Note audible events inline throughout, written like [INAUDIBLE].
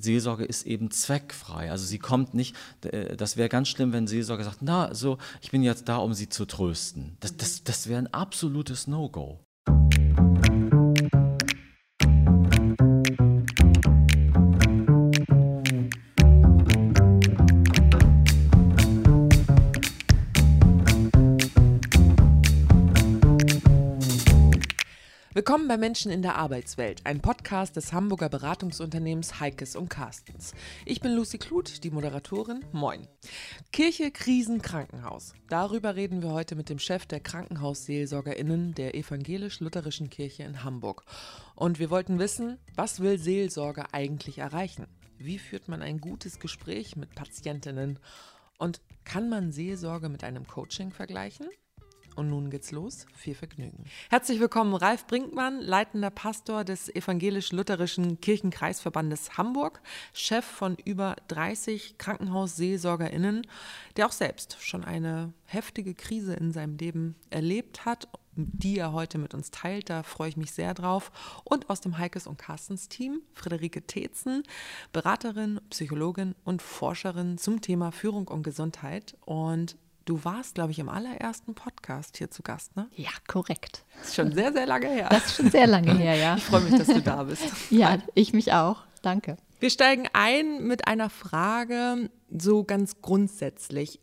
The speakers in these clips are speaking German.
Seelsorge ist eben zweckfrei. Also sie kommt nicht, äh, das wäre ganz schlimm, wenn Seelsorge sagt, na, so, ich bin jetzt da, um sie zu trösten. Das, das, das wäre ein absolutes No-Go. Willkommen bei Menschen in der Arbeitswelt, ein Podcast des Hamburger Beratungsunternehmens Heikes und Carstens. Ich bin Lucy Kluth, die Moderatorin. Moin. Kirche, Krisen, Krankenhaus. Darüber reden wir heute mit dem Chef der Krankenhausseelsorgerinnen der evangelisch-lutherischen Kirche in Hamburg. Und wir wollten wissen, was will Seelsorge eigentlich erreichen? Wie führt man ein gutes Gespräch mit Patientinnen? Und kann man Seelsorge mit einem Coaching vergleichen? Und nun geht's los. Viel Vergnügen. Herzlich willkommen, Ralf Brinkmann, leitender Pastor des evangelisch-lutherischen Kirchenkreisverbandes Hamburg, Chef von über 30 Krankenhausseelsorgerinnen, der auch selbst schon eine heftige Krise in seinem Leben erlebt hat die er heute mit uns teilt. Da freue ich mich sehr drauf. Und aus dem Heikes und Carstens Team Friederike Tetzen, Beraterin, Psychologin und Forscherin zum Thema Führung und Gesundheit. Und Du warst, glaube ich, im allerersten Podcast hier zu Gast, ne? Ja, korrekt. Das ist schon sehr, sehr lange her. Das ist schon sehr lange her, ja. Ich freue mich, dass du da bist. [LAUGHS] ja, ich mich auch. Danke. Wir steigen ein mit einer Frage, so ganz grundsätzlich.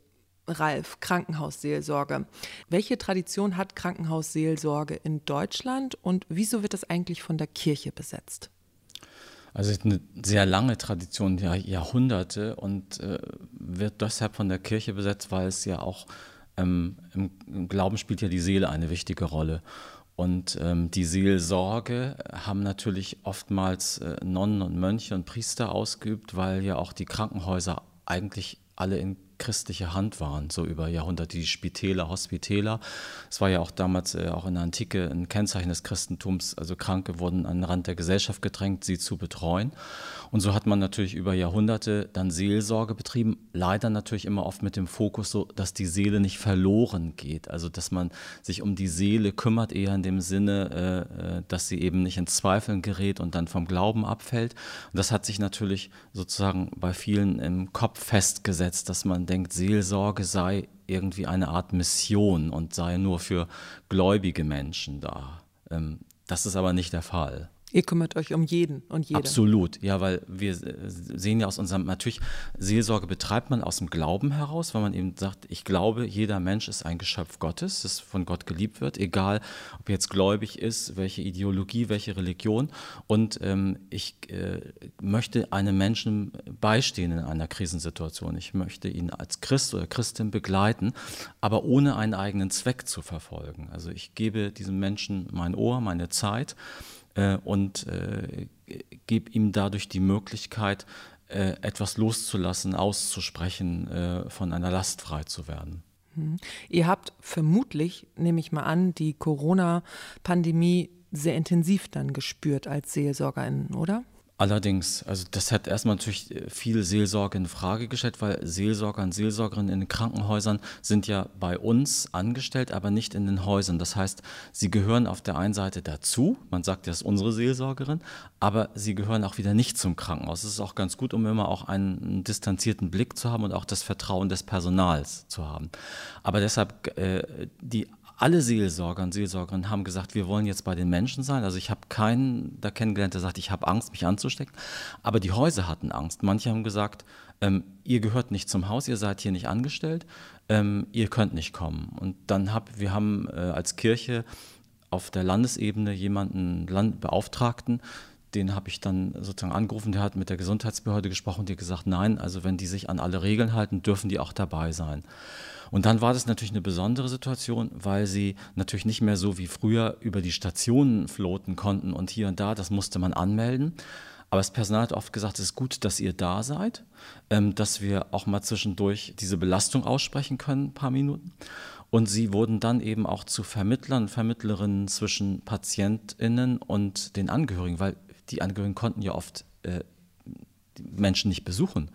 Ralf, Krankenhausseelsorge. Welche Tradition hat Krankenhausseelsorge in Deutschland und wieso wird das eigentlich von der Kirche besetzt? Also es ist eine sehr lange Tradition, ja, Jahrhunderte und äh, wird deshalb von der Kirche besetzt, weil es ja auch ähm, im, im, Glauben spielt ja die Seele eine wichtige Rolle. Und ähm, die Seelsorge haben natürlich oftmals äh, Nonnen und Mönche und Priester ausgeübt, weil ja auch die Krankenhäuser eigentlich alle in christliche Hand waren, so über Jahrhunderte, die Spitäler, Hospitäler. Es war ja auch damals äh, auch in der Antike ein Kennzeichen des Christentums, also Kranke wurden an den Rand der Gesellschaft gedrängt, sie zu betreuen. Und so hat man natürlich über Jahrhunderte dann Seelsorge betrieben, leider natürlich immer oft mit dem Fokus so, dass die Seele nicht verloren geht, also dass man sich um die Seele kümmert, eher in dem Sinne, äh, äh dass sie eben nicht in Zweifeln gerät und dann vom Glauben abfällt. Und das hat sich natürlich sozusagen bei vielen im Kopf festgesetzt, dass man denkt, Seelsorge sei irgendwie eine Art Mission und sei nur für gläubige Menschen da. Ähm, das ist aber nicht der Fall. Ihr kümmert euch um jeden und jede. Absolut, ja, weil wir sehen ja aus unserem, natürlich, Seelsorge betreibt man aus dem Glauben heraus, weil man eben sagt, ich glaube, jeder Mensch ist ein Geschöpf Gottes, das von Gott geliebt wird, egal ob jetzt gläubig ist, welche Ideologie, welche Religion. Und ähm, ich äh, möchte einem Menschen beistehen in einer Krisensituation. Ich möchte ihn als Christ oder Christin begleiten, aber ohne einen eigenen Zweck zu verfolgen. Also ich gebe diesem Menschen mein Ohr, meine Zeit äh, und äh, gebe ihm dadurch die Möglichkeit, äh, etwas loszulassen, auszusprechen, äh, von einer Last frei zu werden. Mhm. Ihr habt vermutlich, nehme ich mal an, die Corona-Pandemie sehr intensiv dann gespürt als SeelsorgerInnen, oder? Allerdings, also das hat erstmal natürlich äh, viel Seelsorge in Frage gestellt, weil Seelsorger und Seelsorgerinnen in den Krankenhäusern sind ja bei uns angestellt, aber nicht in den Häusern. Das heißt, sie gehören auf der einen Seite dazu, man sagt, das ist unsere Seelsorgerin, aber sie gehören auch wieder nicht zum Krankenhaus. Das ist auch ganz gut, um immer auch einen distanzierten Blick zu haben und auch das Vertrauen des Personals zu haben. Aber deshalb äh, die alle Seelsorger und Seelsorgerinnen haben gesagt, wir wollen jetzt bei den Menschen sein. Also ich habe keinen da kennengelernt, der sagt, ich habe Angst, mich anzustecken. Aber die Häuser hatten Angst. Manche haben gesagt, ähm, ihr gehört nicht zum Haus, ihr seid hier nicht angestellt, ähm, ihr könnt nicht kommen. Und dann haben wir haben äh, als Kirche auf der Landesebene jemanden Land Beauftragten, den habe ich dann sozusagen angerufen, der hat mit der Gesundheitsbehörde gesprochen, die hat gesagt, nein, also wenn die sich an alle Regeln halten, dürfen die auch dabei sein. Und dann war das natürlich eine besondere Situation, weil sie natürlich nicht mehr so wie früher über die Stationen floten konnten und hier und da, das musste man anmelden. Aber das Personal hat oft gesagt, es ist gut, dass ihr da seid, ähm, dass wir auch mal zwischendurch diese Belastung aussprechen können, ein paar Minuten. Und sie wurden dann eben auch zu Vermittlern und Vermittlerinnen zwischen PatientInnen und den Angehörigen, weil die Angehörigen konnten ja oft äh, Menschen nicht besuchen.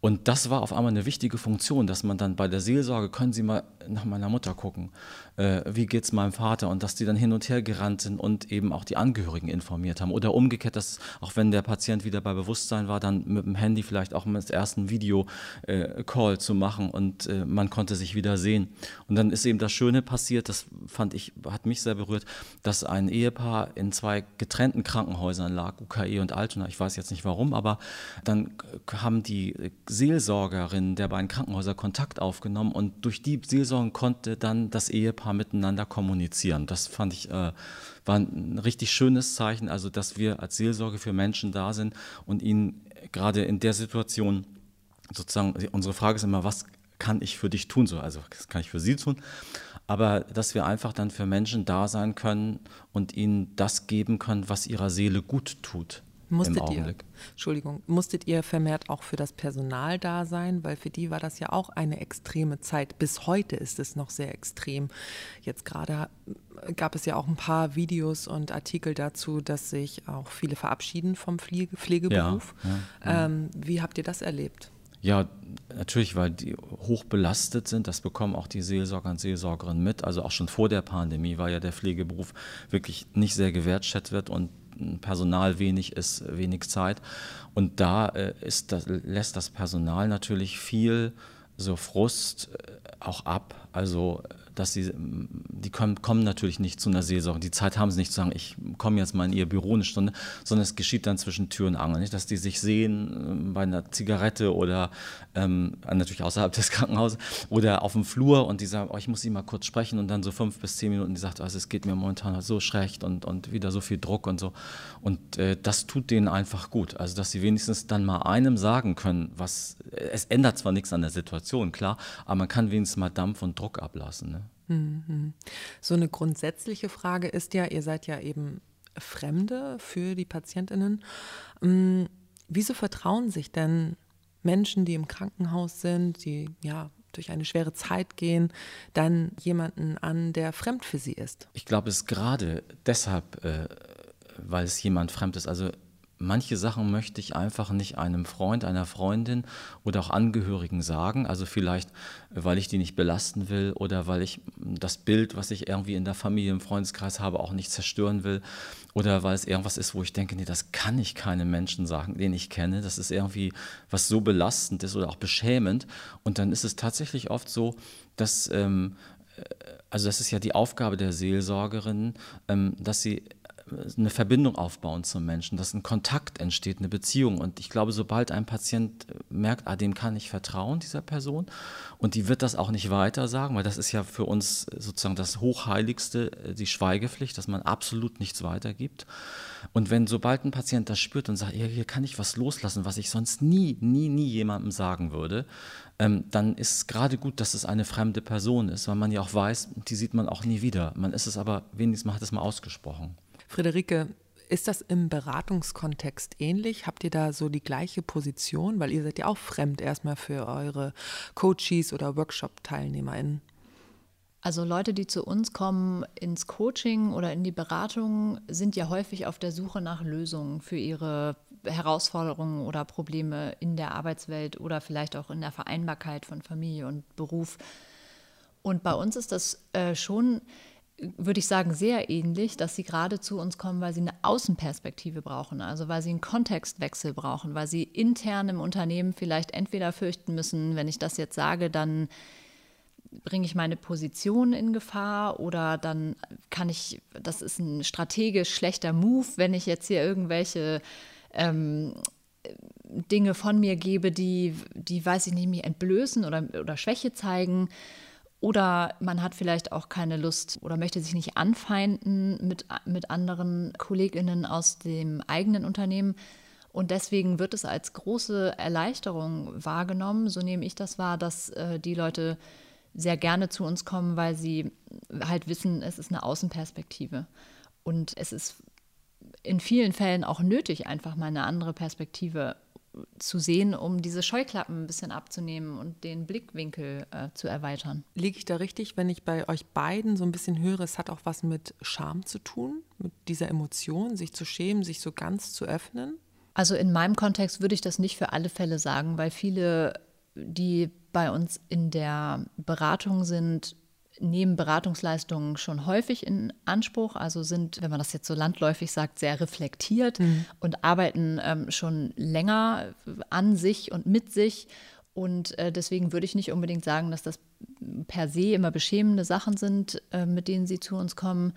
Und das war auf einmal eine wichtige Funktion, dass man dann bei der Seelsorge, können Sie mal nach meiner Mutter gucken, äh, wie es meinem Vater und dass die dann hin und her gerannt sind und eben auch die Angehörigen informiert haben. Oder umgekehrt, dass auch wenn der Patient wieder bei Bewusstsein war, dann mit dem Handy vielleicht auch mal das erste Video-Call äh, zu machen und äh, man konnte sich wieder sehen. Und dann ist eben das Schöne passiert, das fand ich, hat mich sehr berührt, dass ein Ehepaar in zwei getrennten Krankenhäusern lag, UKE und Altona. Ich weiß jetzt nicht warum, aber dann haben die Seelsorgerin der beiden Krankenhäuser Kontakt aufgenommen und durch die Seelsorge konnte dann das Ehepaar miteinander kommunizieren. Das fand ich äh, war ein richtig schönes Zeichen, also dass wir als Seelsorge für Menschen da sind und ihnen gerade in der Situation sozusagen unsere Frage ist immer, was kann ich für dich tun? So, also was kann ich für sie tun? Aber dass wir einfach dann für Menschen da sein können und ihnen das geben können, was ihrer Seele gut tut. Musstet ihr, Entschuldigung, musstet ihr vermehrt auch für das Personal da sein, weil für die war das ja auch eine extreme Zeit. Bis heute ist es noch sehr extrem. Jetzt gerade gab es ja auch ein paar Videos und Artikel dazu, dass sich auch viele verabschieden vom Pflege Pflegeberuf. Ja, ja, ja. Ähm, wie habt ihr das erlebt? Ja, natürlich, weil die hoch belastet sind. Das bekommen auch die Seelsorger und Seelsorgerinnen mit. Also auch schon vor der Pandemie war ja der Pflegeberuf wirklich nicht sehr gewertschätzt wird und Personal wenig ist, wenig Zeit. Und da äh, ist das, lässt das Personal natürlich viel so Frust äh, auch ab. Also dass sie, die kommen, kommen natürlich nicht zu einer Seelsorge. Die Zeit haben sie nicht zu sagen, ich komme jetzt mal in ihr Büro eine Stunde, sondern es geschieht dann zwischen Tür und Angel. Nicht, dass die sich sehen äh, bei einer Zigarette oder ähm, natürlich außerhalb [LAUGHS] des Krankenhauses oder auf dem Flur und die sagen, oh, ich muss sie mal kurz sprechen und dann so fünf bis zehn Minuten, die sagt, also es geht mir momentan so schlecht und, und wieder so viel Druck und so. Und äh, das tut denen einfach gut. Also, dass sie wenigstens dann mal einem sagen können, was, es ändert zwar nichts an der Situation, klar, aber man kann wenigstens mal Dampf und Druck ablassen. Ne? Mhm. So eine grundsätzliche Frage ist ja, ihr seid ja eben Fremde für die Patientinnen. Mm, wieso vertrauen sich denn Menschen, die im Krankenhaus sind, die ja durch eine schwere Zeit gehen, dann jemanden an, der fremd für sie ist? Ich glaube, es ist gerade deshalb, äh, weil es jemand fremd ist. Also manche Sachen möchte ich einfach nicht einem Freund, einer Freundin oder auch Angehörigen sagen. Also vielleicht, weil ich die nicht belasten will oder weil ich das Bild, was ich irgendwie in der Familie, im Freundeskreis habe, auch nicht zerstören will. Oder weil es irgendwas ist, wo ich denke, nee, das kann ich keinem Menschen sagen, den ich kenne. Das ist irgendwie was so belastend ist oder auch beschämend. Und dann ist es tatsächlich oft so, dass, ähm, äh, also das ist ja die Aufgabe der Seelsorgerin, ähm, dass sie eine Verbindung aufbauen zum Menschen, dass ein Kontakt entsteht, eine Beziehung. Und ich glaube, sobald ein Patient merkt, ah, dem kann ich vertrauen, dieser Person, und die wird das auch nicht weiter sagen, weil das ist ja für uns sozusagen das Hochheiligste, äh, die Schweigepflicht, dass man absolut nichts weitergibt. Und wenn sobald ein Patient das spürt und sagt, hier kann ich was loslassen, was ich sonst nie, nie, nie jemandem sagen würde, ähm, dann ist es gerade gut, dass es eine fremde Person ist, weil man ja auch weiß, die sieht man auch nie wieder. Man ist es aber, wenigstens man hat es mal ausgesprochen. Friederike, ist das im Beratungskontext ähnlich? Habt ihr da so die gleiche Position? Weil ihr seid ja auch fremd erstmal für eure Coaches oder Workshop-TeilnehmerInnen. Also Leute, die zu uns kommen ins Coaching oder in die Beratung, sind ja häufig auf der Suche nach Lösungen für ihre Herausforderungen oder Probleme in der Arbeitswelt oder vielleicht auch in der Vereinbarkeit von Familie und Beruf. Und bei uns ist das äh, schon würde ich sagen, sehr ähnlich, dass sie gerade zu uns kommen, weil sie eine Außenperspektive brauchen, also weil sie einen Kontextwechsel brauchen, weil sie intern im Unternehmen vielleicht entweder fürchten müssen, wenn ich das jetzt sage, dann bringe ich meine Position in Gefahr oder dann kann ich, das ist ein strategisch schlechter Move, wenn ich jetzt hier irgendwelche ähm, Dinge von mir gebe, die, die, weiß ich nicht, mich entblößen oder, oder Schwäche zeigen. Oder man hat vielleicht auch keine Lust oder möchte sich nicht anfeinden mit, mit anderen Kolleginnen aus dem eigenen Unternehmen. Und deswegen wird es als große Erleichterung wahrgenommen, so nehme ich das wahr, dass äh, die Leute sehr gerne zu uns kommen, weil sie halt wissen, es ist eine Außenperspektive. Und es ist in vielen Fällen auch nötig, einfach mal eine andere Perspektive zu sehen, um diese Scheuklappen ein bisschen abzunehmen und den Blickwinkel äh, zu erweitern. Liege ich da richtig, wenn ich bei euch beiden so ein bisschen höre, es hat auch was mit Scham zu tun, mit dieser Emotion, sich zu schämen, sich so ganz zu öffnen? Also in meinem Kontext würde ich das nicht für alle Fälle sagen, weil viele, die bei uns in der Beratung sind, nehmen Beratungsleistungen schon häufig in Anspruch, also sind, wenn man das jetzt so landläufig sagt, sehr reflektiert mhm. und arbeiten ähm, schon länger an sich und mit sich. Und äh, deswegen würde ich nicht unbedingt sagen, dass das per se immer beschämende Sachen sind, äh, mit denen sie zu uns kommen.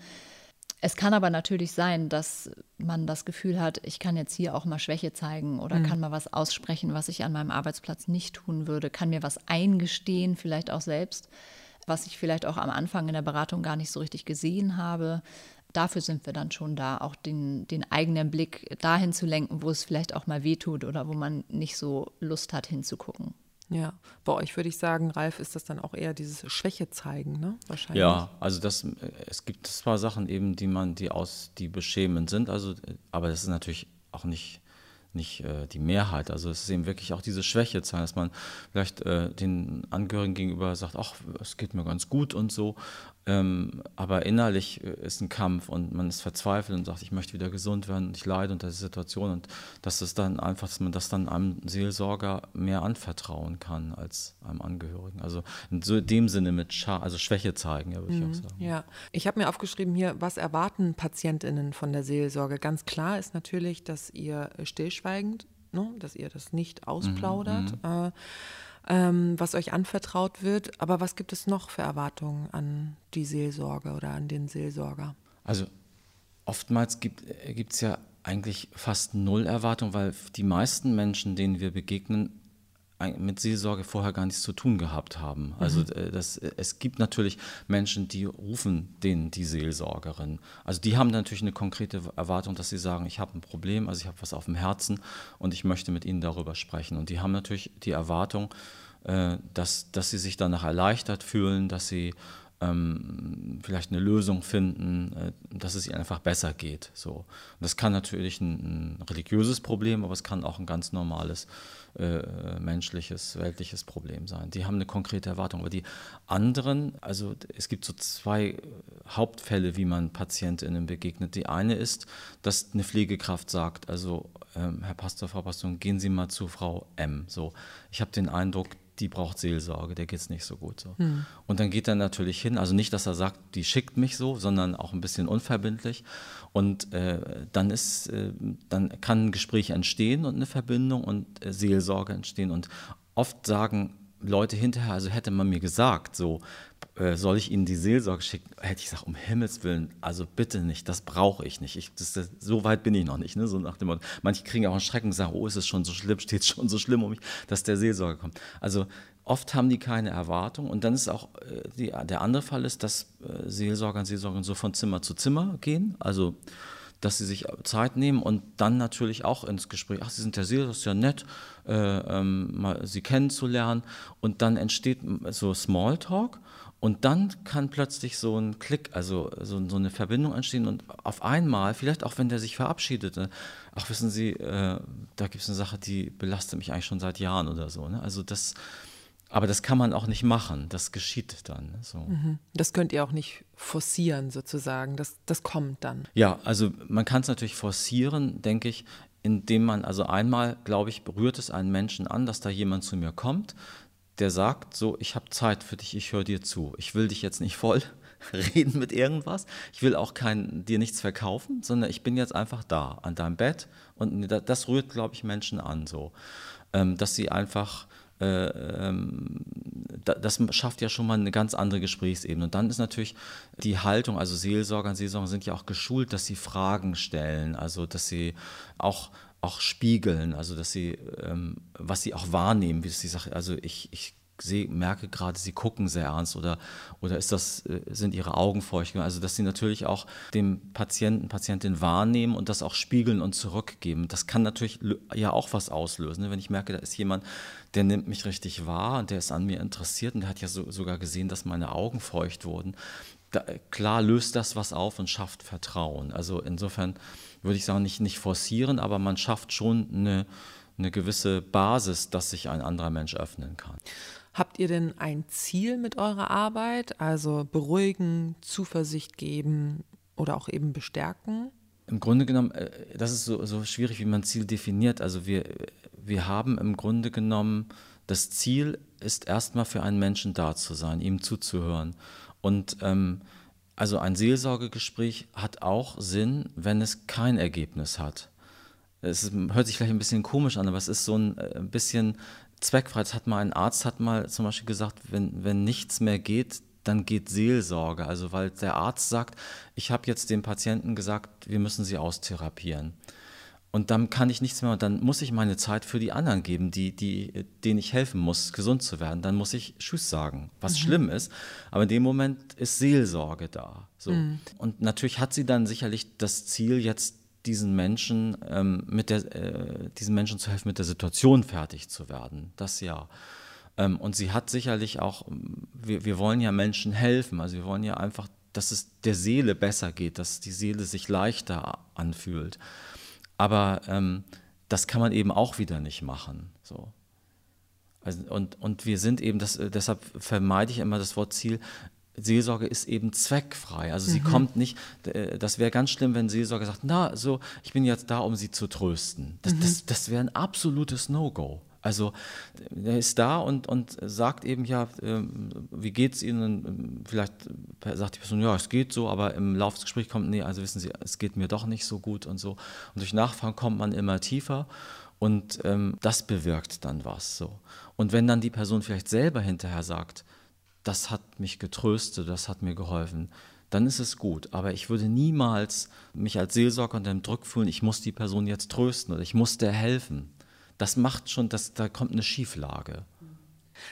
Es kann aber natürlich sein, dass man das Gefühl hat, ich kann jetzt hier auch mal Schwäche zeigen oder mhm. kann mal was aussprechen, was ich an meinem Arbeitsplatz nicht tun würde, kann mir was eingestehen, vielleicht auch selbst, was ich vielleicht auch am Anfang in der Beratung gar nicht so richtig gesehen habe. Dafür sind wir dann schon da, auch den, den eigenen Blick dahin zu lenken, wo es vielleicht auch mal wehtut oder wo man nicht so Lust hat hinzugucken. Ja, bei euch würde ich sagen, Ralf, ist das dann auch eher dieses Schwäche zeigen, ne? Wahrscheinlich. Ja, also das, es gibt zwar Sachen eben, die man, die aus, die beschämend sind, also, aber das ist natürlich auch nicht, nicht äh, die Mehrheit. Also es ist eben wirklich auch diese Schwäche zeigen, dass man vielleicht äh, den Angehörigen gegenüber sagt, ach, es geht mir ganz gut und so, ähm, aber innerlich äh, ist ein Kampf und man ist verzweifelt und sagt, ich möchte wieder gesund werden und ich leide unter dieser Situation. Und das ist dann einfach, dass man das dann einem Seelsorger mehr anvertrauen kann als einem Angehörigen. Also in so dem Sinne mit Scha also Schwäche zeigen, ja, würde mhm, ich auch sagen. Ja, ich habe mir aufgeschrieben hier, was erwarten PatientInnen von der Seelsorge? Ganz klar ist natürlich, dass ihr stillschweigend, ne, dass ihr das nicht ausplaudert. Mhm, mhm. äh, ähm, was euch anvertraut wird. Aber was gibt es noch für Erwartungen an die Seelsorge oder an den Seelsorger? Also oftmals gibt es ja eigentlich fast null Erwartung, weil die meisten Menschen, denen wir begegnen, mit Seelsorge vorher gar nichts zu tun gehabt haben. Also mhm. Äh, das, es gibt natürlich Menschen, die rufen denen die Seelsorgerin. Also die haben natürlich eine konkrete Erwartung, dass sie sagen, ich habe ein Problem, also ich habe was auf dem Herzen und ich möchte mit ihnen darüber sprechen. Und die haben natürlich die Erwartung, äh, dass, dass sie sich danach erleichtert fühlen, dass sie ähm, vielleicht eine Lösung finden, äh, dass es ihnen einfach besser geht. So. Und das kann natürlich ein, ein, religiöses Problem, aber es kann auch ein ganz normales äh, menschliches, weltliches Problem sein. Die haben eine konkrete Erwartung. Aber die anderen, also es gibt so zwei Hauptfälle, wie man PatientInnen begegnet. Die eine ist, dass eine Pflegekraft sagt, also ähm, Herr Pastor, Frau Pastor, gehen Sie mal zu Frau M. So, ich habe den Eindruck, die braucht Seelsorge, der geht es nicht so gut. So. Mhm. Und dann geht er natürlich hin, also nicht, dass er sagt, die schickt mich so, sondern auch ein bisschen unverbindlich. Und äh, dann ist, äh, dann kann ein Gespräch entstehen und eine Verbindung und äh, Seelsorge entstehen. Und oft sagen Leute hinterher, also hätte man mir gesagt, so soll ich Ihnen die Seelsorge schicken, hätte ich gesagt, um Himmels Willen, also bitte nicht, das brauche ich nicht. Ich, das, das, so weit bin ich noch nicht. Ne? So nach dem Motto, manche kriegen auch einen Schrecken und sagen, oh, ist es schon so schlimm, [LAUGHS] steht es schon so schlimm um mich, dass der Seelsorger kommt. Also oft haben die keine Erwartung und dann ist auch äh, die, der andere Fall ist, dass äh, Seelsorger und Seelsorgerinnen so von Zimmer zu Zimmer gehen, also dass sie sich Zeit nehmen und dann natürlich auch ins Gespräch, ach, Sie sind der Seelsorger, das ist ja nett, äh, ähm, mal Sie kennenzulernen und dann entsteht so Smalltalk und dann kann plötzlich so ein Klick, also so, so, eine Verbindung entstehen und auf einmal, vielleicht auch wenn der sich verabschiedet, ne, ach wissen Sie, äh, da gibt es eine Sache, die belastet mich eigentlich schon seit Jahren oder so. Ne? Also das, aber das kann man auch nicht machen, das geschieht dann. Ne, so. Mhm. Das könnt ihr auch nicht forcieren sozusagen, das, das kommt dann. Ja, also man kann es natürlich forcieren, denke ich, indem man, also einmal, glaube ich, berührt es einen Menschen an, dass da jemand zu mir kommt, der sagt so, ich habe Zeit für dich, ich höre dir zu. Ich will dich jetzt nicht voll [LAUGHS] reden mit irgendwas. Ich will auch kein, dir nichts verkaufen, sondern ich bin jetzt einfach da an deinem Bett und das rührt, glaube ich, Menschen an so, ähm, dass sie einfach äh, ähm, das schafft ja schon mal eine ganz andere Gesprächsebene. Und dann ist natürlich die Haltung, also Seelsorger und Seelsorger sind ja auch geschult, dass sie Fragen stellen, also dass sie auch auch spiegeln, also dass sie, ähm, was sie auch wahrnehmen, wie sie sagt, also ich, ich sehe, merke gerade, sie gucken sehr ernst oder, oder ist das, äh, sind ihre Augen feucht, also dass sie natürlich auch dem Patienten, Patientin wahrnehmen und das auch spiegeln und zurückgeben. Das kann natürlich ja auch was auslösen, ne? wenn ich merke, da ist jemand, der nimmt mich richtig wahr und der ist an mir interessiert und der hat ja so, sogar gesehen, dass meine Augen feucht wurden. Da, klar löst das was auf und schafft Vertrauen. Also insofern würde ich sagen, nicht, nicht forcieren, aber man schafft schon eine, eine gewisse Basis, dass sich ein anderer Mensch öffnen kann. Habt ihr denn ein Ziel mit eurer Arbeit? Also beruhigen, Zuversicht geben oder auch eben bestärken? Im Grunde genommen, äh, das ist so, so schwierig, wie man Ziel definiert. Also wir, wir haben im Grunde genommen, das Ziel ist erstmal für einen Menschen da zu sein, ihm zuzuhören. Und ähm, also ein Seelsorgegespräch hat auch Sinn, wenn es kein Ergebnis hat. Es hört sich vielleicht ein bisschen komisch an, aber es ist so ein, ein äh, bisschen zweckfrei. Es hat mal ein Arzt hat mal zum Beispiel gesagt, wenn, wenn nichts mehr geht, dann geht Seelsorge. Also weil der Arzt sagt, ich habe jetzt dem Patienten gesagt, wir müssen sie austherapieren. Und dann kann ich nichts mehr, dann muss ich meine Zeit für die anderen geben, die, die, denen ich helfen muss, gesund zu werden. Dann muss ich Tschüss sagen, was mhm. schlimm ist. Aber in dem Moment ist Seelsorge da. So. Mhm. Und natürlich hat sie dann sicherlich das Ziel, jetzt diesen Menschen, ähm, mit der, äh, diesen Menschen zu helfen, mit der Situation fertig zu werden. Das ja. Ähm, und sie hat sicherlich auch, wir, wir wollen ja Menschen helfen, also wir wollen ja einfach, dass es der Seele besser geht, dass die Seele sich leichter anfühlt. Aber ähm, das kann man eben auch wieder nicht machen. So. Also, und, und wir sind eben, das, deshalb vermeide ich immer das Wort Ziel, Seelsorge ist eben zweckfrei. Also sie mhm. kommt nicht, äh, das wäre ganz schlimm, wenn Seelsorge sagt, na, so, ich bin jetzt da, um sie zu trösten. Das, mhm. das, das wäre ein absolutes No-Go. Also er ist da und, und sagt eben, ja, äh, wie geht es Ihnen? Vielleicht sagt die Person, ja, es geht so, aber im Laufe kommt, nee, also wissen Sie, es geht mir doch nicht so gut und so. Und durch Nachfragen kommt man immer tiefer und ähm, das bewirkt dann was so. Und wenn dann die Person vielleicht selber hinterher sagt, das hat mich getröstet, das hat mir geholfen, dann ist es gut. Aber ich würde niemals mich als Seelsorger unter dem Druck fühlen, ich muss die Person jetzt trösten oder ich muss der helfen das macht schon, dass da kommt eine Schieflage.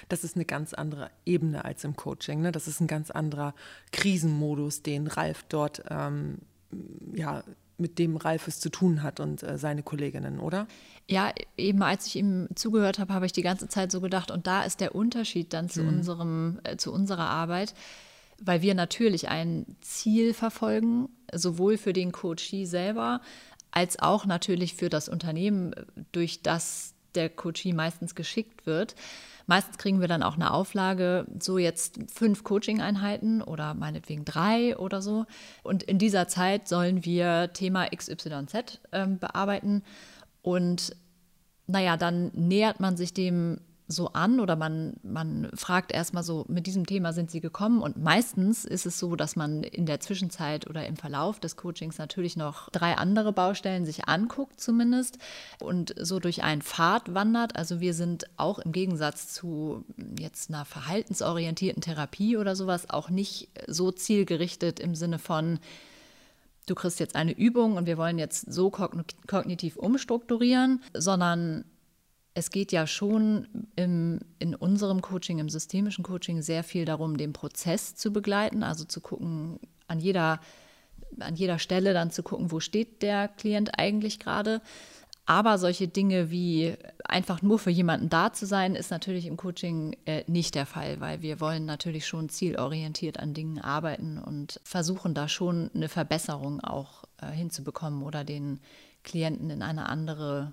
Das ist eine ganz andere Ebene als im Coaching. Ne? Das ist ein ganz anderer Krisenmodus, den Ralf dort, ähm, ja, mit dem Ralf es zu tun hat und äh, seine Kolleginnen, oder? Ja, eben als ich ihm zugehört habe, habe ich die ganze Zeit so gedacht, und da ist der Unterschied dann zu, mhm. unserem, äh, zu unserer Arbeit, weil wir natürlich ein Ziel verfolgen, sowohl für den Coachee selber als auch natürlich für das Unternehmen, durch das der Coachee meistens geschickt wird. Meistens kriegen wir dann auch eine Auflage, so jetzt fünf Coaching-Einheiten oder meinetwegen drei oder so. Und in dieser Zeit sollen wir Thema XYZ äh, bearbeiten. Und naja, dann nähert man sich dem so an oder man, man fragt erstmal so, mit diesem Thema sind Sie gekommen und meistens ist es so, dass man in der Zwischenzeit oder im Verlauf des Coachings natürlich noch drei andere Baustellen sich anguckt zumindest und so durch einen Pfad wandert. Also wir sind auch im Gegensatz zu jetzt einer verhaltensorientierten Therapie oder sowas auch nicht so zielgerichtet im Sinne von, du kriegst jetzt eine Übung und wir wollen jetzt so kognitiv umstrukturieren, sondern es geht ja schon im, in unserem Coaching, im systemischen Coaching, sehr viel darum, den Prozess zu begleiten, also zu gucken, an jeder, an jeder Stelle dann zu gucken, wo steht der Klient eigentlich gerade. Aber solche Dinge wie einfach nur für jemanden da zu sein, ist natürlich im Coaching äh, nicht der Fall, weil wir wollen natürlich schon zielorientiert an Dingen arbeiten und versuchen da schon eine Verbesserung auch äh, hinzubekommen oder den Klienten in eine andere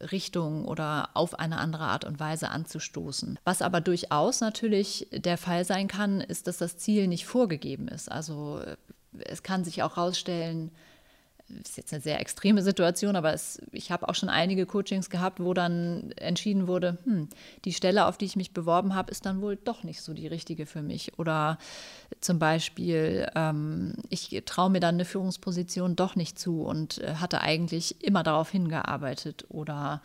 Richtung oder auf eine andere Art und Weise anzustoßen. Was aber durchaus natürlich der Fall sein kann, ist, dass das Ziel nicht vorgegeben ist. Also es kann sich auch herausstellen, ist jetzt eine sehr extreme Situation, aber es, ich habe auch schon einige Coachings gehabt, wo dann entschieden wurde, hm, die Stelle, auf die ich mich beworben habe, ist dann wohl doch nicht so die richtige für mich. Oder zum Beispiel, ähm, ich traue mir dann eine Führungsposition doch nicht zu und äh, hatte eigentlich immer darauf hingearbeitet. Oder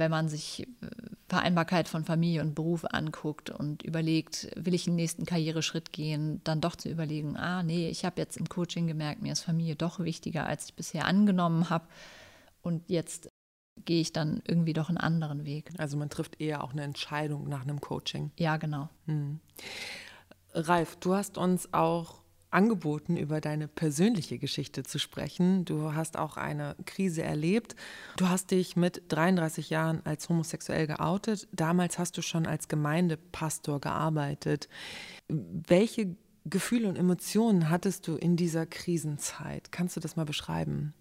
wenn man sich äh, Vereinbarkeit von Familie und Beruf anguckt und überlegt, will ich den nächsten Karriereschritt gehen, dann doch zu überlegen, ah nee, ich habe jetzt im Coaching gemerkt, mir ist Familie doch wichtiger, als ich bisher angenommen habe. Und jetzt gehe ich dann irgendwie doch einen anderen Weg. Also man trifft eher auch eine Entscheidung nach einem Coaching. Ja, genau. Hm. Ralf, du hast uns auch angeboten, über deine persönliche Geschichte zu sprechen. Du hast auch eine Krise erlebt. Du hast dich mit 33 Jahren als homosexuell geoutet. Damals hast du schon als Gemeindepastor gearbeitet. Welche Gefühle und Emotionen hattest du in dieser Krisenzeit? Kannst du das mal beschreiben?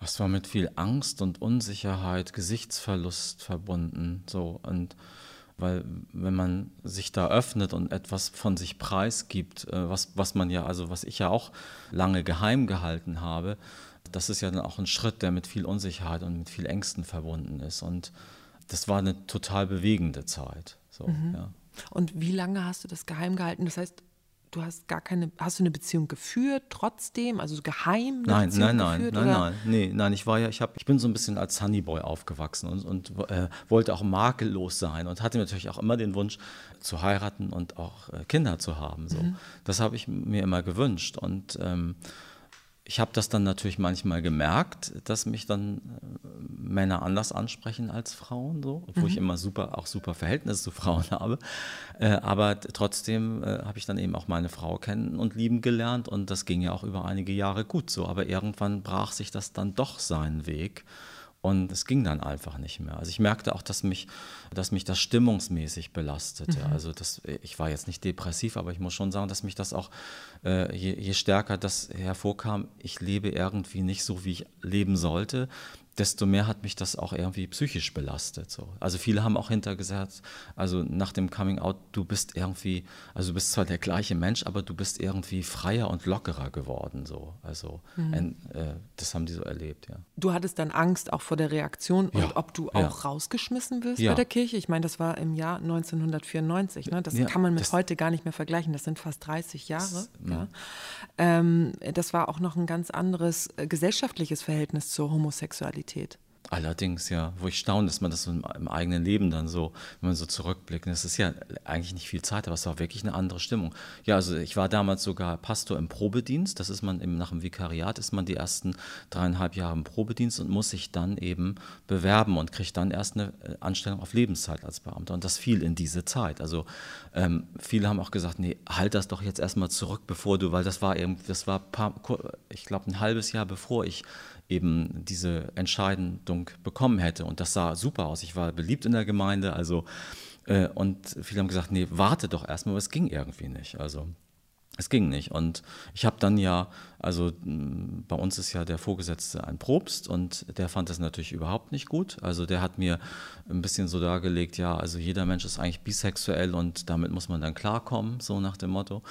Es war mit viel Angst und Unsicherheit, Gesichtsverlust verbunden. So und weil wenn man sich da öffnet und etwas von sich preisgibt, äh, was, was man ja, also was ich ja auch lange geheim gehalten habe, das ist ja dann auch ein Schritt, der mit viel Unsicherheit und mit viel Ängsten verbunden ist. Und das war eine total bewegende Zeit. So, mhm. ja. Und wie lange hast du das geheim gehalten? Das heißt, du hast gar keine, hast du eine Beziehung geführt trotzdem, also geheim? nein, Beziehung nein, geführt, nein, nein, nein, nee, nein, ich war ja, ich habe, ich bin so ein bisschen als Honeyboy aufgewachsen und, und äh, wollte auch makellos sein und hatte natürlich auch immer den Wunsch zu heiraten und auch äh, Kinder zu haben. So, mhm. das habe ich mir immer gewünscht und ähm, ich habe das dann natürlich manchmal gemerkt, dass mich dann äh, Männer anders ansprechen als Frauen, so, obwohl mhm. ich immer super, auch super Verhältnisse zu Frauen [LAUGHS] habe. Äh, aber trotzdem äh, habe ich dann eben auch meine Frau kennen und lieben gelernt und das ging ja auch über einige Jahre gut so. Aber irgendwann brach sich das dann doch seinen Weg. Und es ging dann einfach nicht mehr. Also ich merkte auch, dass mich, dass mich das stimmungsmäßig belastete. Mhm. Also das, ich war jetzt nicht depressiv, aber ich muss schon sagen, dass mich das auch, äh, je, je stärker das hervorkam, ich lebe irgendwie nicht so, wie ich leben sollte, desto mehr hat mich das auch irgendwie psychisch belastet. So. Also viele haben auch hinter gesagt, also nach dem Coming Out, du bist irgendwie, also du bist zwar der gleiche Mensch, aber du bist irgendwie freier und lockerer geworden. So. Also mhm. ein, äh, das haben die so erlebt, ja. Du hattest dann Angst auch vor der Reaktion und ja. ob du auch ja. rausgeschmissen wirst ja. bei der Kirche. Ich meine, das war im Jahr 1994. Ne? Das kann man mit heute gar nicht mehr vergleichen. Das sind fast 30 Jahre. Das, ähm, das war auch noch ein ganz anderes äh, gesellschaftliches Verhältnis zur Homosexualität. Sexualität. Allerdings, ja, wo ich staune, dass man das im, im, eigenen Leben dann so, wenn man so zurückblickt, das ist ja eigentlich nicht viel Zeit, aber es war wirklich eine andere Stimmung. Ja, also ich war damals sogar Pastor im Probedienst, das ist man im, nach dem Vikariat, ist man die ersten dreieinhalb Jahre im Probedienst und muss sich dann eben bewerben und kriegt dann erst eine äh, Anstellung auf Lebenszeit als Beamter und das fiel in diese Zeit. Also ähm, viele haben auch gesagt, nee, halt das doch jetzt erstmal zurück, bevor du, weil das war eben, das war, paar, ich glaube, ein halbes Jahr bevor ich eben diese Entscheidung bekommen hätte. Und das sah super aus. Ich war beliebt in der Gemeinde, also äh, und viele haben gesagt, nee, warte doch erstmal, aber es ging irgendwie nicht. Also es ging nicht. Und ich habe dann ja, also bei uns ist ja der Vorgesetzte ein Probst und der fand das natürlich überhaupt nicht gut. Also der hat mir ein bisschen so dargelegt, ja, also jeder Mensch ist eigentlich bisexuell und damit muss man dann klarkommen, so nach dem Motto.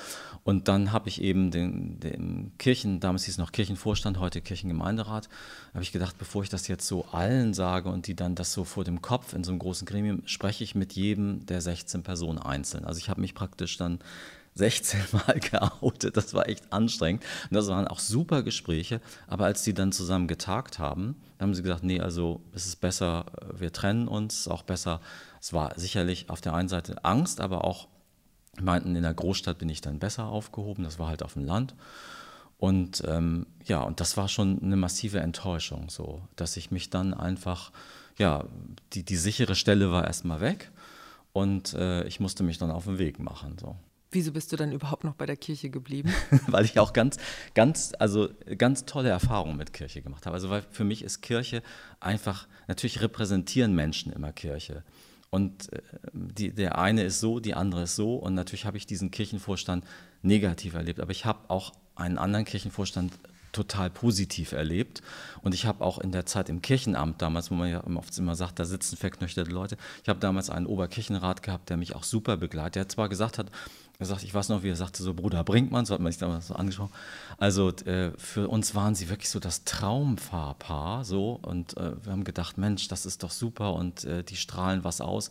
Und dann habe ich eben den, den Kirchen, damals hieß es noch Kirchenvorstand, heute Kirchengemeinderat, habe ich gedacht, bevor ich das jetzt so allen sage und die dann das so vor dem Kopf in so einem großen Gremium, spreche ich mit jedem der 16 Personen einzeln. Also ich habe mich praktisch dann 16 Mal [LAUGHS] geoutet. Das war echt anstrengend. Und das waren auch super Gespräche. Aber als die dann zusammen getagt haben, haben sie gesagt, nee, also es ist besser, wir trennen uns, auch besser. Es war sicherlich auf der einen Seite Angst, aber auch meinten, in der Großstadt bin ich dann besser aufgehoben. Das war halt auf dem Land. Und ähm, ja, und das war schon eine massive Enttäuschung, so, dass ich mich dann einfach, ja, die, die sichere Stelle war erstmal weg und äh, ich musste mich dann auf den Weg machen. So. Wieso bist du dann überhaupt noch bei der Kirche geblieben? [LAUGHS] weil ich auch ganz, ganz, also ganz tolle Erfahrungen mit Kirche gemacht habe. Also weil für mich ist Kirche einfach, natürlich repräsentieren Menschen immer Kirche. Und äh, die, der eine ist so, die andere ist so. Und natürlich habe ich diesen Kirchenvorstand negativ erlebt. Aber ich habe auch einen anderen Kirchenvorstand total positiv erlebt. Und ich habe auch in der Zeit im Kirchenamt damals, wo man ja oft immer sagt, da sitzen verknöcherte Leute, ich habe damals einen Oberkirchenrat gehabt, der mich auch super begleitet. Der zwar gesagt hat, er sagt, ich weiß noch, wie er sagte, so Bruder Brinkmann, so hat man sich damals so angesprochen. Also äh, für uns waren sie wirklich so das Traumfahrpaar, so und äh, wir haben gedacht, Mensch, das ist doch super und äh, die strahlen was aus.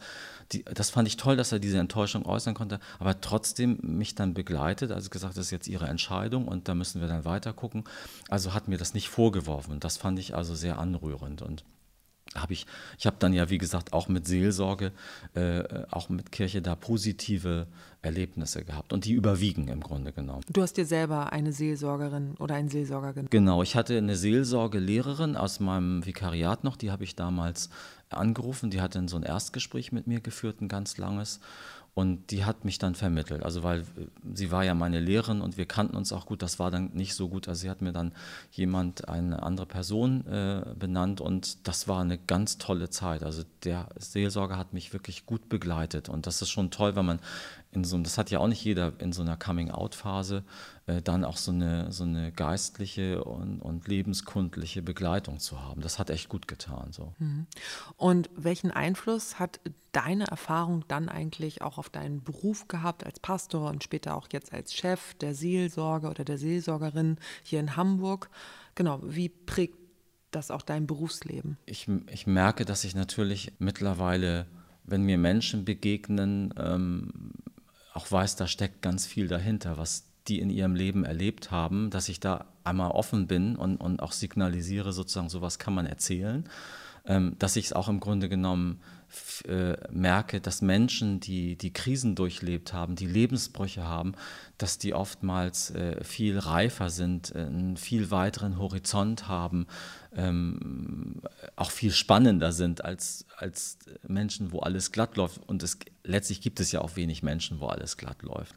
Die, das fand ich toll, dass er diese Enttäuschung äußern konnte, aber trotzdem mich dann begleitet, also gesagt, das ist jetzt ihre Entscheidung und da müssen wir dann weiter gucken. Also hat mir das nicht vorgeworfen und das fand ich also sehr anrührend und habe ich, ich habe dann ja, wie gesagt, auch mit Seelsorge, äh, auch mit Kirche da positive Erlebnisse gehabt und die überwiegen im Grunde genommen. Du hast dir selber eine Seelsorgerin oder einen Seelsorger genommen? Genau, ich hatte eine Seelsorgelehrerin aus meinem Vikariat noch, die habe ich damals angerufen, die hat dann so ein Erstgespräch mit mir geführt, ein ganz langes. Und die hat mich dann vermittelt. Also, weil äh, sie war ja meine Lehrerin und wir kannten uns auch gut. Das war dann nicht so gut. Also, sie hat mir dann jemand, eine andere Person äh, benannt und das war eine ganz tolle Zeit. Also, der Seelsorger hat mich wirklich gut begleitet und das ist schon toll, wenn man in so, das hat ja auch nicht jeder in so einer Coming-out-Phase, äh, dann auch so eine, so eine geistliche und, und lebenskundliche Begleitung zu haben. Das hat echt gut getan. So. Mhm. Und welchen Einfluss hat deine Erfahrung dann eigentlich auch auf deinen Beruf gehabt als Pastor und später auch jetzt als Chef der Seelsorge oder der Seelsorgerin hier in Hamburg? Genau, wie prägt das auch dein Berufsleben? Ich, ich merke, dass ich natürlich mittlerweile, wenn mir Menschen begegnen, ähm, auch weiß, da steckt ganz viel dahinter, was die in ihrem Leben erlebt haben, dass ich da einmal offen bin und, und auch signalisiere, sozusagen, sowas kann man erzählen. Ähm, dass ich es auch im Grunde genommen äh, merke, dass Menschen, die die Krisen durchlebt haben, die Lebensbrüche haben, dass die oftmals äh, viel reifer sind, einen viel weiteren Horizont haben, ähm, auch viel spannender sind als, als Menschen, wo alles glatt läuft. Und es, letztlich gibt es ja auch wenig Menschen, wo alles glatt läuft.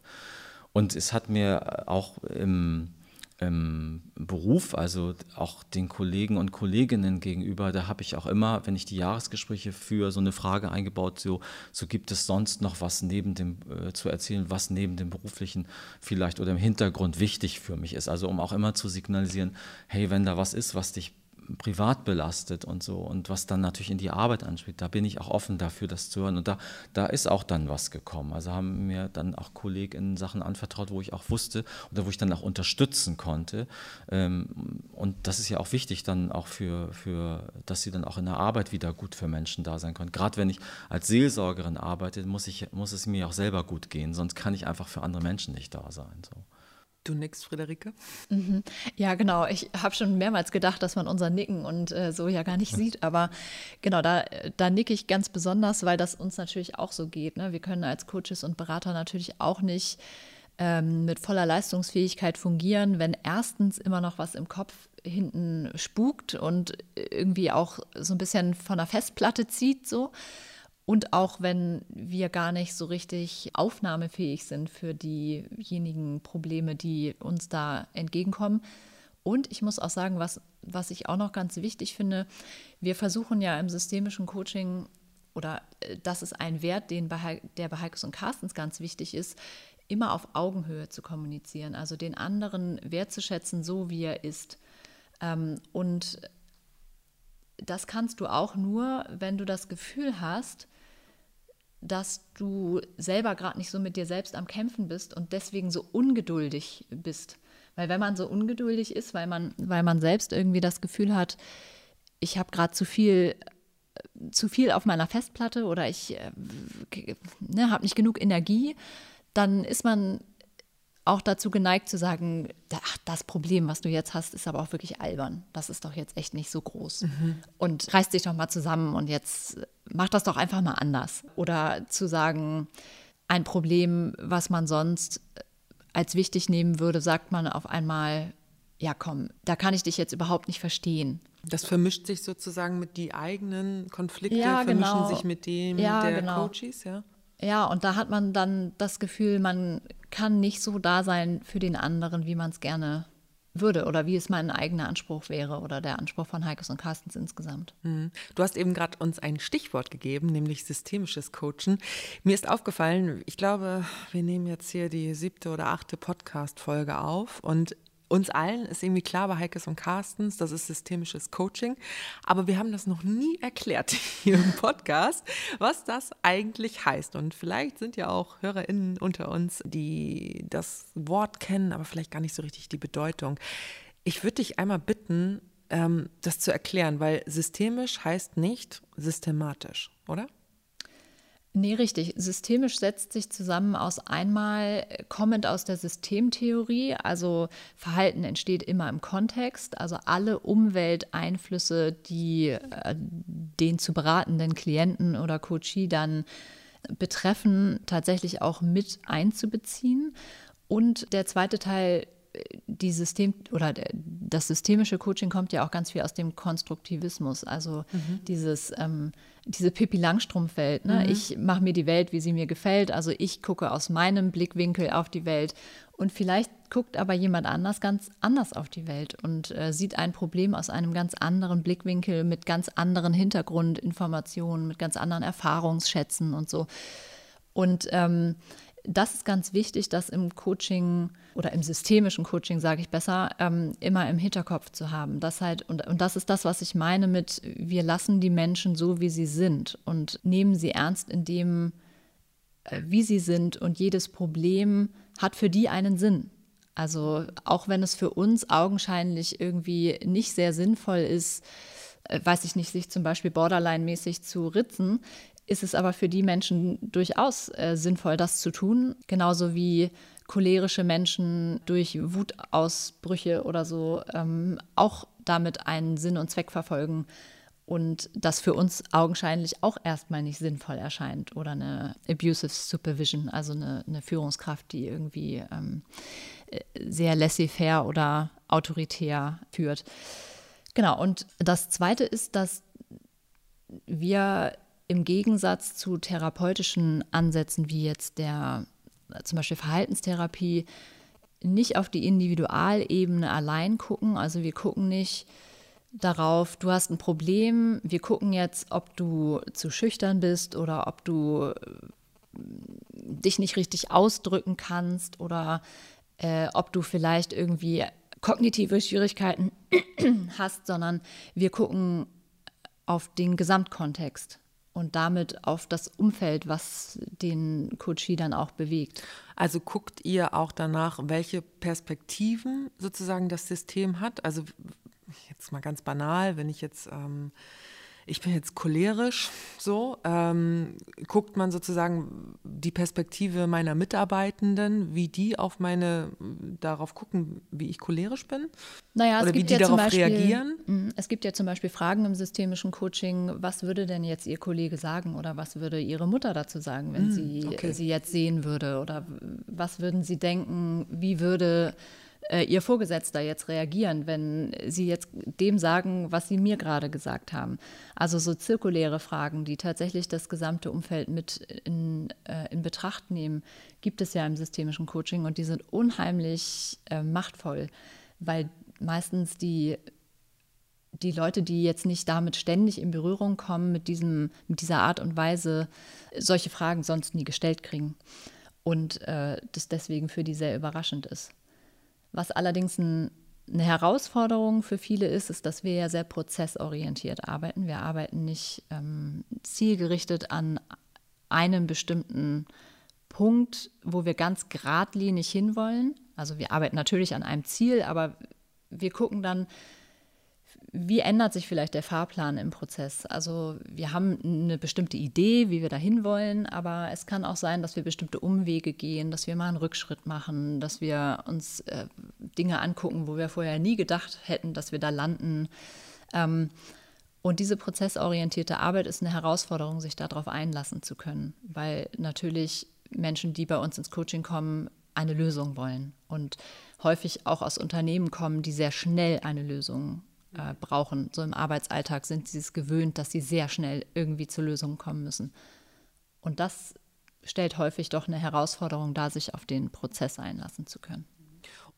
Und es hat mir auch im im Beruf, also auch den Kollegen und Kolleginnen gegenüber, da habe ich auch immer, wenn ich die Jahresgespräche führe, so eine Frage eingebaut, so, so gibt es sonst noch was neben dem äh, zu erzählen, was neben dem beruflichen vielleicht oder im Hintergrund wichtig für mich ist. Also um auch immer zu signalisieren, hey, wenn da was ist, was dich privat belastet und so und was dann natürlich in die Arbeit anspielt, da bin ich auch offen dafür, das zu hören. Und da, da ist auch dann was gekommen. Also haben mir dann auch KollegInnen Sachen anvertraut, wo ich auch wusste oder wo ich dann auch unterstützen konnte. Ähm, und das ist ja auch wichtig dann auch für, für, dass sie dann auch in der Arbeit wieder gut für Menschen da sein können. Gerade wenn ich als Seelsorgerin arbeite, muss, ich, muss es mir auch selber gut gehen, sonst kann ich einfach für andere Menschen nicht da sein. So. Du nickst, Friederike? Mhm. Ja, genau. Ich habe schon mehrmals gedacht, dass man unser Nicken und äh, so ja gar nicht sieht. Aber genau, da, da nicke ich ganz besonders, weil das uns natürlich auch so geht. Ne? Wir können als Coaches und Berater natürlich auch nicht ähm, mit voller Leistungsfähigkeit fungieren, wenn erstens immer noch was im Kopf hinten spukt und irgendwie auch so ein bisschen von der Festplatte zieht, so. Und auch wenn wir gar nicht so richtig aufnahmefähig sind für diejenigen Probleme, die uns da entgegenkommen. Und ich muss auch sagen, was, was ich auch noch ganz wichtig finde, wir versuchen ja im systemischen Coaching, oder äh, das ist ein Wert, den bei, der bei Heikes und Carstens ganz wichtig ist, immer auf Augenhöhe zu kommunizieren, also den anderen wertzuschätzen, so wie er ist. Ähm, und das kannst du auch nur, wenn du das Gefühl hast, dass du selber gerade nicht so mit dir selbst am Kämpfen bist und deswegen so ungeduldig bist. Weil wenn man so ungeduldig ist, weil man, weil man selbst irgendwie das Gefühl hat, ich habe gerade zu viel, zu viel auf meiner Festplatte oder ich äh, ne, habe nicht genug Energie, dann ist man auch dazu geneigt zu sagen, ach, das Problem, was du jetzt hast, ist aber auch wirklich albern. Das ist doch jetzt echt nicht so groß. Mhm. Und reiß dich doch mal zusammen und jetzt mach das doch einfach mal anders. Oder zu sagen, ein Problem, was man sonst als wichtig nehmen würde, sagt man auf einmal, ja komm, da kann ich dich jetzt überhaupt nicht verstehen. Das vermischt sich sozusagen mit die eigenen Konflikte, ja, vermischen genau. sich mit dem ja, der genau. Coaches, ja? Ja, und da hat man dann das Gefühl, man kann nicht so da sein für den anderen, wie man es gerne würde oder wie es mein eigener Anspruch wäre oder der Anspruch von Heikes und Carstens insgesamt. Mhm. Du hast eben gerade uns ein Stichwort gegeben, nämlich systemisches Coachen. Mir ist aufgefallen, ich glaube, wir nehmen jetzt hier die siebte oder achte Podcast-Folge auf und uns allen ist irgendwie klar bei Heikes und Carstens, das ist systemisches Coaching. Aber wir haben das noch nie erklärt [LAUGHS] hier im Podcast, was das eigentlich heißt. Und vielleicht sind ja auch HörerInnen unter uns, die das Wort kennen, aber vielleicht gar nicht so richtig die Bedeutung. Ich würde dich einmal bitten, ähm, das zu erklären, weil systemisch heißt nicht systematisch, oder? Nee, richtig. Systemisch setzt sich zusammen aus einmal kommend aus der Systemtheorie, also Verhalten entsteht immer im Kontext, also alle Umwelteinflüsse, die äh, den zu beratenden Klienten oder Coachie dann betreffen, tatsächlich auch mit einzubeziehen. Und der zweite Teil die System oder das systemische Coaching kommt ja auch ganz viel aus dem Konstruktivismus, also mhm. dieses ähm, diese Pippi Langstrumpf-Welt. Ne? Mhm. Ich mache mir die Welt, wie sie mir gefällt. Also ich gucke aus meinem Blickwinkel auf die Welt und vielleicht guckt aber jemand anders ganz anders auf die Welt und äh, sieht ein Problem aus einem ganz anderen Blickwinkel mit ganz anderen Hintergrundinformationen, mit ganz anderen Erfahrungsschätzen und so. Und ähm, das ist ganz wichtig, das im Coaching oder im systemischen Coaching, sage ich besser, ähm, immer im Hinterkopf zu haben. Das halt, und, und das ist das, was ich meine mit, wir lassen die Menschen so, wie sie sind und nehmen sie ernst in dem, äh, wie sie sind und jedes Problem hat für die einen Sinn. Also auch wenn es für uns augenscheinlich irgendwie nicht sehr sinnvoll ist, äh, weiß ich nicht, sich zum Beispiel borderline-mäßig zu ritzen, ist es aber für die Menschen durchaus äh, sinnvoll, das zu tun. Genauso wie cholerische Menschen durch Wutausbrüche oder so ähm, auch damit einen Sinn und Zweck verfolgen und das für uns augenscheinlich auch erstmal nicht sinnvoll erscheint oder eine abusive supervision, also eine, eine Führungskraft, die irgendwie ähm, äh, sehr laissez-faire oder autoritär führt. Genau, und das Zweite ist, dass wir im Gegensatz zu therapeutischen Ansätzen wie jetzt der zum Beispiel Verhaltenstherapie nicht auf die Individualebene allein gucken. Also wir gucken nicht darauf, du hast ein Problem, wir gucken jetzt, ob du zu schüchtern bist oder ob du äh, dich nicht richtig ausdrücken kannst oder äh, ob du vielleicht irgendwie kognitive Schwierigkeiten [CLEARS THROAT] hast, sondern wir gucken auf den Gesamtkontext und damit auf das Umfeld, was den Coachie dann auch bewegt. Also guckt ihr auch danach, welche Perspektiven sozusagen das System hat? Also jetzt mal ganz banal, wenn ich jetzt ähm, ich bin jetzt cholerisch, so, ähm, guckt man sozusagen die Perspektive meiner Mitarbeitenden, wie die auf meine, darauf gucken, wie ich cholerisch bin? Naja, Oder wie die ja darauf Beispiel, reagieren? Mm, es gibt ja zum Beispiel Fragen im systemischen Coaching, was würde denn jetzt Ihr Kollege sagen oder was würde Ihre Mutter dazu sagen, wenn mm, sie okay. sie jetzt sehen würde? Oder was würden Sie denken, wie würde äh, Ihr Vorgesetzter jetzt reagieren, wenn Sie jetzt dem sagen, was Sie mir gerade gesagt haben. Also so zirkuläre Fragen, die tatsächlich das gesamte Umfeld mit in, äh, in Betracht nehmen, gibt es ja im systemischen Coaching und die sind unheimlich äh, machtvoll, weil meistens die die Leute, die jetzt nicht damit ständig in Berührung kommen, mit, diesem, mit dieser Art und Weise solche Fragen sonst nie gestellt kriegen. Und äh, das deswegen für die sehr überraschend ist. Was allerdings ein, eine Herausforderung für viele ist, ist, dass wir ja sehr prozessorientiert arbeiten. Wir arbeiten nicht ähm, zielgerichtet an einem bestimmten Punkt, wo wir ganz geradlinig hinwollen. Also wir arbeiten natürlich an einem Ziel, aber wir gucken dann, wie ändert sich vielleicht der Fahrplan im Prozess? Also wir haben eine bestimmte Idee, wie wir dahin wollen, aber es kann auch sein, dass wir bestimmte Umwege gehen, dass wir mal einen Rückschritt machen, dass wir uns äh, Dinge angucken, wo wir vorher nie gedacht hätten, dass wir da landen. Ähm, und diese prozessorientierte Arbeit ist eine Herausforderung, sich darauf einlassen zu können, weil natürlich Menschen, die bei uns ins Coaching kommen, eine Lösung wollen und häufig auch aus Unternehmen kommen, die sehr schnell eine Lösung äh, brauchen. So im Arbeitsalltag sind sie es gewöhnt, dass sie sehr schnell irgendwie zu Lösungen kommen müssen. Und das stellt häufig doch eine Herausforderung dar, sich auf den Prozess einlassen zu können.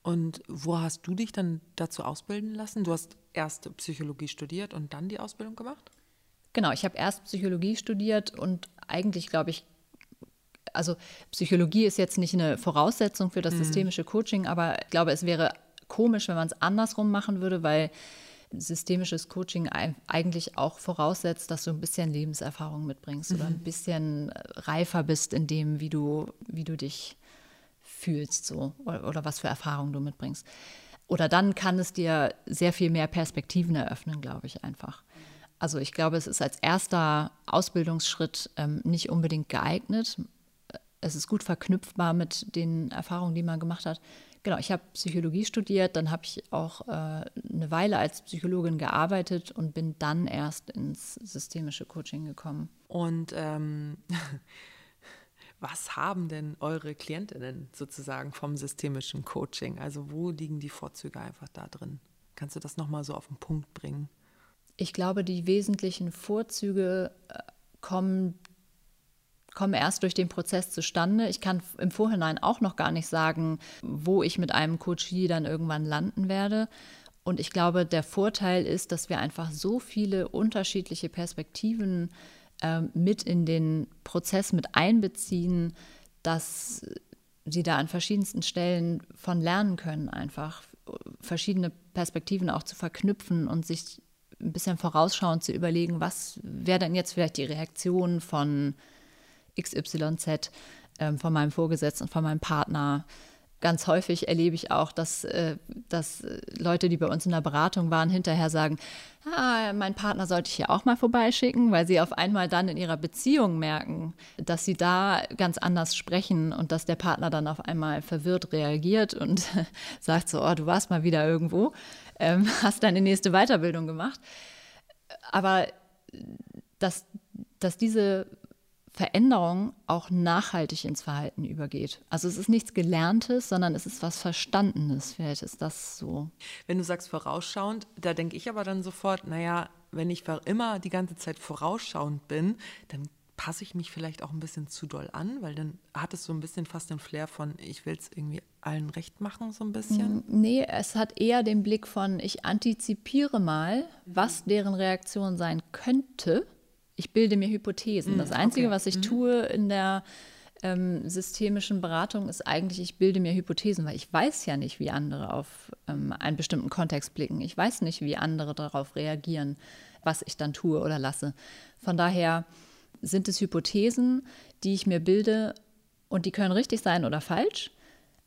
Und wo hast du dich dann dazu ausbilden lassen? Du hast erst Psychologie studiert und dann die Ausbildung gemacht? Genau, ich habe erst Psychologie studiert und eigentlich glaube ich, also Psychologie ist jetzt nicht eine Voraussetzung für das mhm. systemische Coaching, aber ich glaube, es wäre komisch, wenn man es andersrum machen würde, weil systemisches Coaching eigentlich auch voraussetzt, dass du ein bisschen Lebenserfahrung mitbringst mhm. oder ein bisschen äh, reifer bist in dem, wie du, wie du dich fühlst so oder, oder was für Erfahrungen du mitbringst. Oder dann kann es dir sehr viel mehr Perspektiven eröffnen, glaube ich einfach. Also ich glaube, es ist als erster Ausbildungsschritt ähm, nicht unbedingt geeignet. Es ist gut verknüpfbar mit den Erfahrungen, die man gemacht hat. Genau, ich habe Psychologie studiert, dann habe ich auch äh, eine Weile als Psychologin gearbeitet und bin dann erst ins systemische Coaching gekommen. Und ähm, [LAUGHS] was haben denn eure Klientinnen sozusagen vom systemischen Coaching? Also wo liegen die Vorzüge einfach da drin? Kannst du das nochmal so auf den Punkt bringen? Ich glaube, die wesentlichen Vorzüge äh, kommen kommen erst durch den Prozess zustande. Ich kann im Vorhinein auch noch gar nicht sagen, wo ich mit einem Coachie dann irgendwann landen werde. Und ich glaube, der Vorteil ist, dass wir einfach so viele unterschiedliche Perspektiven äh, mit in den Prozess mit einbeziehen, dass sie da an verschiedensten Stellen von lernen können, einfach verschiedene Perspektiven auch zu verknüpfen und sich ein bisschen vorausschauend zu überlegen, was wäre denn jetzt vielleicht die Reaktion von XYZ ähm, von meinem Vorgesetzten, von meinem Partner ganz häufig erlebe ich auch, dass, äh, dass Leute, die bei uns in der Beratung waren, hinterher sagen, ah, mein Partner sollte ich hier auch mal vorbeischicken, weil sie auf einmal dann in ihrer Beziehung merken, dass sie da ganz anders sprechen und dass der Partner dann auf einmal verwirrt reagiert und [LAUGHS] sagt so, oh, du warst mal wieder irgendwo, ähm, hast deine nächste Weiterbildung gemacht. Aber dass, dass diese Veränderung auch nachhaltig ins Verhalten übergeht. Also es ist nichts Gelerntes, sondern es ist was Verstandenes. Vielleicht ist das so. Wenn du sagst vorausschauend, da denke ich aber dann sofort, naja, wenn ich immer die ganze Zeit vorausschauend bin, dann passe ich mich vielleicht auch ein bisschen zu doll an, weil dann hat es so ein bisschen fast den Flair von, ich will es irgendwie allen recht machen, so ein bisschen. Nee, es hat eher den Blick von, ich antizipiere mal, was deren Reaktion sein könnte ich bilde mir Hypothesen. Das hm, Einzige, okay. was ich mhm. tue in der ähm, systemischen Beratung, ist eigentlich, ich bilde mir Hypothesen, weil ich weiß ja nicht, wie andere auf ähm, einen bestimmten Kontext blicken. Ich weiß nicht, wie andere darauf reagieren, was ich dann tue oder lasse. Von daher sind es Hypothesen, die ich mir bilde und die können richtig sein oder falsch.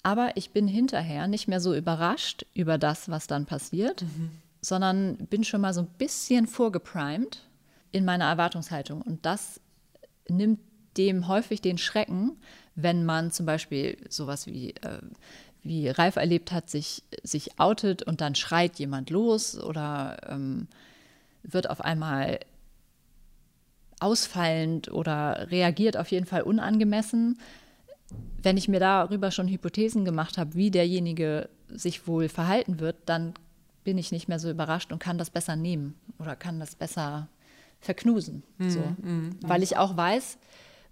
Aber ich bin hinterher nicht mehr so überrascht über das, was dann passiert, mhm. sondern bin schon mal so ein bisschen vorgeprimed in meiner Erwartungshaltung. Und das nimmt dem häufig den Schrecken, wenn man zum Beispiel sowas wie, äh, wie Ralf erlebt hat, sich, sich outet und dann schreit jemand los oder ähm, wird auf einmal ausfallend oder reagiert auf jeden Fall unangemessen. Wenn ich mir darüber schon Hypothesen gemacht habe, wie derjenige sich wohl verhalten wird, dann bin ich nicht mehr so überrascht und kann das besser nehmen oder kann das besser verknusen. Mhm, so. Mhm, weil ich auch weiß,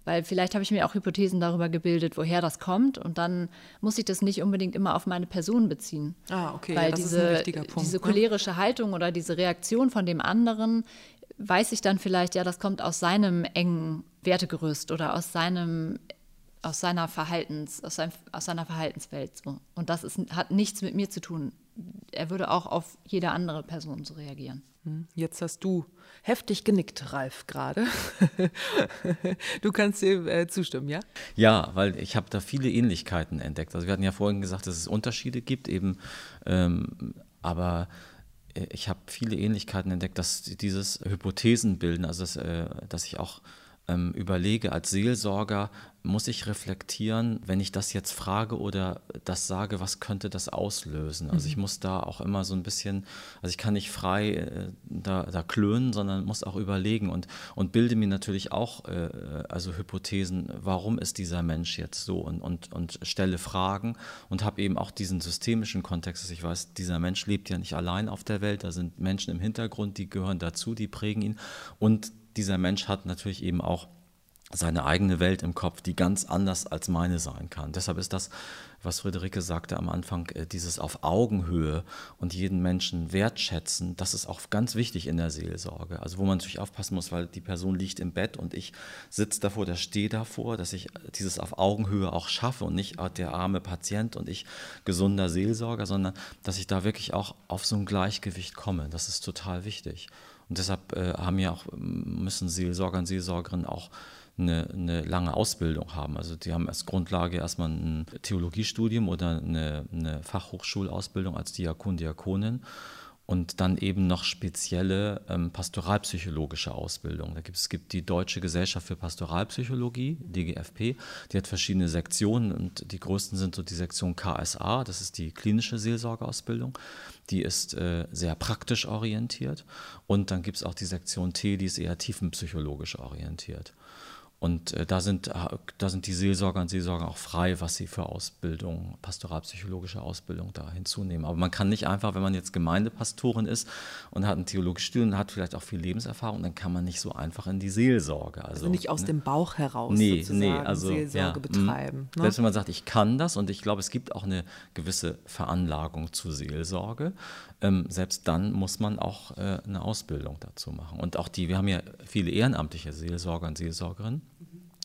weil vielleicht habe ich mir auch Hypothesen darüber gebildet, woher das kommt und dann muss ich das nicht unbedingt immer auf meine Person beziehen. Ah, okay, weil ja, diese, diese ne? cholerische Haltung oder diese Reaktion von dem anderen weiß ich dann vielleicht, ja, das kommt aus seinem engen Wertegerüst oder aus seinem aus seiner Verhaltens, aus, seinem, aus seiner Verhaltenswelt. So. Und das ist, hat nichts mit mir zu tun. Er würde auch auf jede andere Person so reagieren. Hm, jetzt hast du heftig genickt, Ralf, gerade. [LAUGHS] du kannst dir äh, zustimmen, ja? Ja, weil ich habe da viele Ähnlichkeiten entdeckt. Also wir hatten ja vorhin gesagt, dass es Unterschiede gibt, eben, ähm, aber äh, ich habe viele Ähnlichkeiten entdeckt, dass dieses Hypothesenbilden, also dass, äh, dass ich auch ähm, überlege, als Seelsorger muss ich reflektieren, wenn ich das jetzt frage oder das sage, was könnte das auslösen? Also ich mhm. muss da auch immer so ein bisschen, also ich kann nicht frei äh, da, da klönen, sondern muss auch überlegen und, und bilde mir natürlich auch äh, also Hypothesen, warum ist dieser Mensch jetzt so und, und, und stelle Fragen und habe eben auch diesen systemischen Kontext, dass ich weiß, dieser Mensch lebt ja nicht allein auf der Welt, da sind Menschen im Hintergrund, die gehören dazu, die prägen ihn und dieser Mensch hat natürlich eben auch seine eigene Welt im Kopf, die ganz anders als meine sein kann. Deshalb ist das, was Friederike sagte am Anfang, äh, dieses auf Augenhöhe und jeden Menschen wertschätzen, das ist auch ganz wichtig in der Seelsorge. Also wo man natürlich aufpassen muss, weil die Person liegt im Bett und ich sitze davor, der stehe davor, dass ich dieses auf Augenhöhe auch schaffe und nicht der arme Patient und ich gesunder Seelsorger, sondern dass ich da wirklich auch auf so ein Gleichgewicht komme. Das ist total wichtig. Und deshalb äh, haben ja auch, müssen Seelsorger und Seelsorgerinnen auch eine, eine, lange Ausbildung haben. Also die haben als Grundlage erstmal ein Theologiestudium oder eine, eine Fachhochschulausbildung als Diakon, Diakonin und dann eben noch spezielle ähm, pastoralpsychologische Ausbildung. Da gibt, es gibt die Deutsche Gesellschaft für Pastoralpsychologie, DGFP, die hat verschiedene Sektionen und die größten sind so die Sektion KSA, das ist die klinische Seelsorgeausbildung, die ist äh, sehr praktisch orientiert und dann gibt es auch die Sektion T, die ist eher tiefenpsychologisch orientiert. Und äh, da, sind, da sind die Seelsorger und Seelsorger auch frei, was sie für Ausbildung, pastoralpsychologische Ausbildung da hinzunehmen. Aber man kann nicht einfach, wenn man jetzt Gemeindepastorin ist und hat ein theologisches Studium und hat vielleicht auch viel Lebenserfahrung, dann kann man nicht so einfach in die Seelsorge. Also, also nicht aus ne? dem Bauch heraus nee, nee, also, Seelsorge ja, mhm. betreiben. Ne? Selbst wenn man sagt, ich kann das und ich glaube, es gibt auch eine gewisse Veranlagung zur Seelsorge, ähm, selbst dann muss man auch äh, eine Ausbildung dazu machen. Und auch die, wir haben ja viele ehrenamtliche Seelsorger und Seelsorgerinnen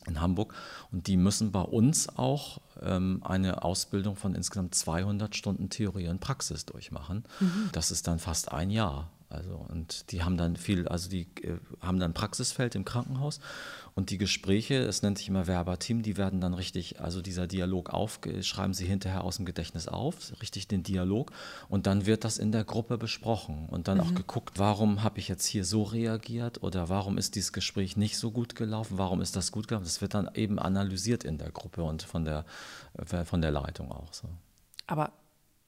in Hamburg und die müssen bei uns auch ähm, eine Ausbildung von insgesamt 200 Stunden Theorie und Praxis durchmachen. Mhm. Das ist dann fast ein Jahr. Also und die haben dann viel, also die äh, haben dann Praxisfeld im Krankenhaus und die Gespräche, es nennt sich immer Verbatim, die werden dann richtig, also dieser Dialog auf, schreiben sie hinterher aus dem Gedächtnis auf, richtig den Dialog und dann wird das in der Gruppe besprochen und dann mhm. auch geguckt, warum habe ich jetzt hier so reagiert oder warum ist dieses Gespräch nicht so gut gelaufen, warum ist das gut gelaufen, das wird dann eben analysiert in der Gruppe und von der, äh, von der Leitung auch so. Aber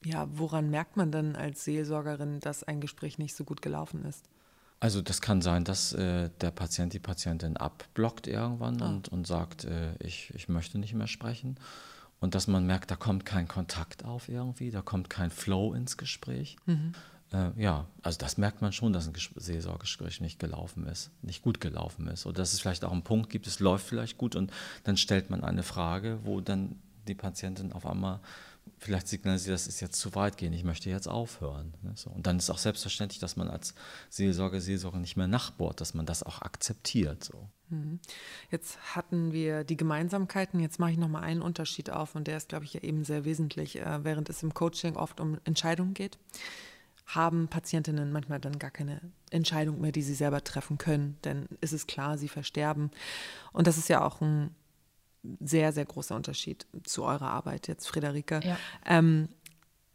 ja, woran merkt man dann als Seelsorgerin, dass ein Gespräch nicht so gut gelaufen ist? Also das kann sein, dass äh, der Patient die Patientin abblockt irgendwann ah. und, und sagt, äh, ich, ich möchte nicht mehr sprechen. Und dass man merkt, da kommt kein Kontakt auf irgendwie, da kommt kein Flow ins Gespräch. Mhm. Äh, ja, also das merkt man schon, dass ein Seelsorgegespräch nicht gelaufen ist, nicht gut gelaufen ist. Oder dass es vielleicht auch einen Punkt gibt, es läuft vielleicht gut und dann stellt man eine Frage, wo dann die Patientin auf einmal vielleicht signalisiert, das ist jetzt zu weit gehen, ich möchte jetzt aufhören. Ne. Und dann ist auch selbstverständlich, dass man als Seelsorger, Seelsorger nicht mehr nachbohrt, dass man das auch akzeptiert. Mhm. Jetzt hatten wir die Gemeinsamkeiten, jetzt mache ich nochmal einen Unterschied auf und der ist, glaube ich, ja eben sehr wesentlich, äh, während es im Coaching oft um Entscheidungen geht haben Patientinnen manchmal dann gar keine Entscheidung mehr, die sie selber treffen können, denn es ist klar, sie versterben. Und das ist ja auch ein sehr, sehr großer Unterschied zu eurer Arbeit jetzt, Friederike. Ja. Ähm,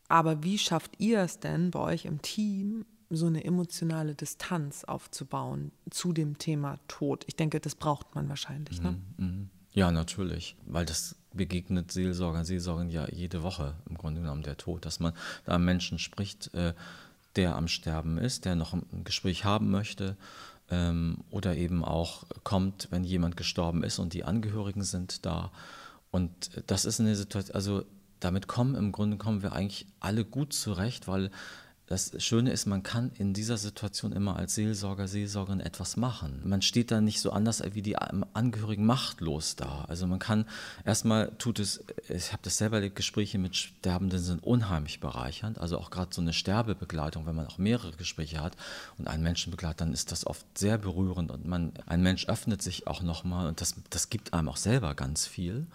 aber wie schafft ihr es denn bei euch im Team, so eine emotionale Distanz aufzubauen zu dem Thema Tod? Ich denke, das braucht man wahrscheinlich. Ne? Mhm, mhm. Ja, natürlich, weil das begegnet Seelsorger, Seelsorgern ja jede Woche im Grunde genommen der Tod, dass man da Menschen spricht, äh, der am Sterben ist, der noch ein Gespräch haben möchte, oder eben auch kommt, wenn jemand gestorben ist und die Angehörigen sind da. Und das ist eine Situation, also damit kommen im Grunde kommen wir eigentlich alle gut zurecht, weil das Schöne ist, man kann in dieser Situation immer als Seelsorger, Seelsorgerin etwas machen. Man steht da nicht so anders wie die Angehörigen machtlos da. Also man kann erstmal tut es, ich habe das selber erlebt, Gespräche mit Sterbenden sind unheimlich bereichernd. Also auch gerade so eine Sterbebegleitung, wenn man auch mehrere Gespräche hat und einen Menschen begleitet, dann ist das oft sehr berührend und man, ein Mensch öffnet sich auch nochmal und das, das gibt einem auch selber ganz viel.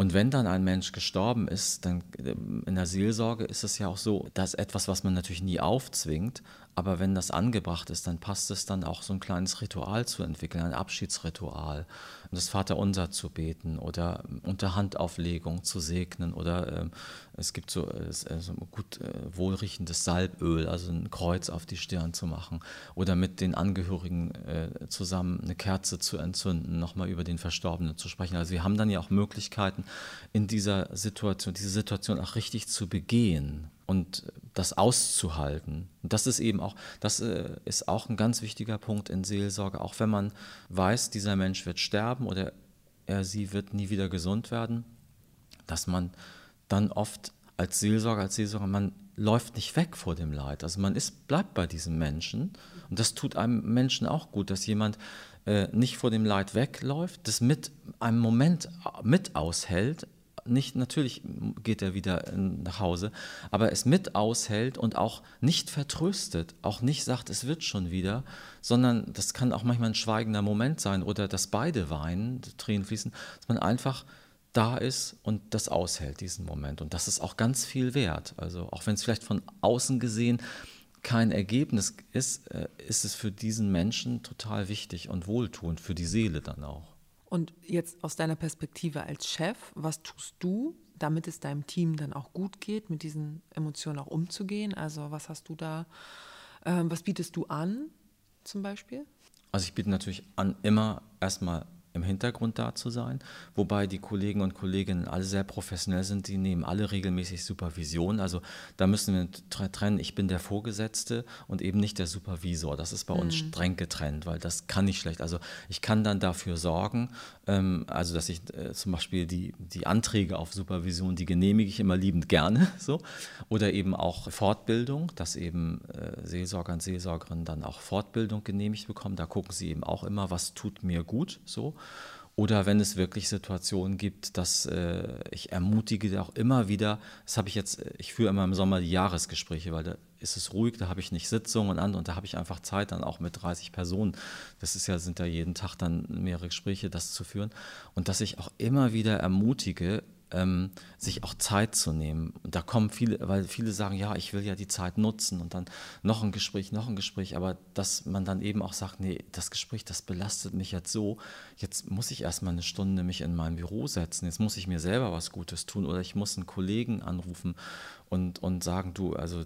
Und wenn dann ein Mensch gestorben ist, dann ähm, in der Seelsorge ist es ja auch so, dass etwas, was man natürlich nie aufzwingt, aber wenn das angebracht ist, dann passt es dann auch so ein kleines Ritual zu entwickeln, ein Abschiedsritual, das Vaterunser zu beten oder unter Handauflegung zu segnen oder äh, es gibt so, äh, so gut äh, wohlriechendes Salböl, also ein Kreuz auf die Stirn zu machen oder mit den Angehörigen äh, zusammen eine Kerze zu entzünden, nochmal über den Verstorbenen zu sprechen. Also wir haben dann ja auch Möglichkeiten in dieser Situation, diese Situation auch richtig zu begehen und das auszuhalten. Und das ist eben auch, das äh, ist auch ein ganz wichtiger Punkt in Seelsorge, auch wenn man weiß, dieser Mensch wird sterben oder er, sie wird nie wieder gesund werden, dass man dann oft als Seelsorger, als Seelsorger, man läuft nicht weg vor dem Leid. Also man ist, bleibt bei diesem Menschen. Und das tut einem Menschen auch gut, dass jemand äh, nicht vor dem Leid wegläuft, das mit einem Moment mit aushält, nicht, natürlich geht er wieder nach Hause, aber es mit aushält und auch nicht vertröstet, auch nicht sagt, es wird schon wieder, sondern das kann auch manchmal ein schweigender Moment sein oder dass beide weinen, Tränen fließen, dass man einfach da ist und das aushält, diesen Moment. Und das ist auch ganz viel wert. Also auch wenn es vielleicht von außen gesehen kein Ergebnis ist, äh, ist es für diesen Menschen total wichtig und wohltuend, für die Seele dann auch. Und jetzt aus deiner Perspektive als Chef, was tust du, damit es deinem Team dann auch gut geht, mit diesen Emotionen auch umzugehen? Also was hast du da, äh, was bietest du an zum Beispiel? Also ich biete natürlich an, immer erstmal im Hintergrund da zu sein, wobei die Kollegen und Kolleginnen alle sehr professionell sind, die nehmen alle regelmäßig Supervision. Also da müssen wir trennen, ich bin der Vorgesetzte und eben nicht der Supervisor. Das ist bei mhm. uns streng getrennt, weil das kann ich schlecht. Also ich kann dann dafür sorgen, ähm, also dass ich äh, zum Beispiel die, die Anträge auf Supervision, die genehmige ich immer liebend gerne [LAUGHS] so. Oder eben auch Fortbildung, dass eben äh, Seelsorger und Seelsorgerinnen dann auch Fortbildung genehmigt bekommen. Da gucken sie eben auch immer, was tut mir gut so. Oder wenn es wirklich Situationen gibt, dass äh, ich ermutige auch immer wieder, das habe ich jetzt, äh, ich führe immer im Sommer die Jahresgespräche, weil da ist es ruhig, da habe ich nicht Sitzungen an und da habe ich einfach Zeit dann auch mit 30 Personen. Das ist ja, sind ja jeden Tag dann mehrere Gespräche, das zu führen. Und dass ich auch immer wieder ermutige, ähm, sich auch Zeit zu nehmen. Und da kommen viele, weil viele sagen, ja, ich will ja die Zeit nutzen und dann noch ein Gespräch, noch ein Gespräch, aber dass man dann eben auch sagt, nee, das Gespräch, das belastet mich jetzt so, jetzt muss ich erstmal eine Stunde mich in mein Büro setzen, jetzt muss ich mir selber was Gutes tun oder ich muss einen Kollegen anrufen und, und sagen, du, also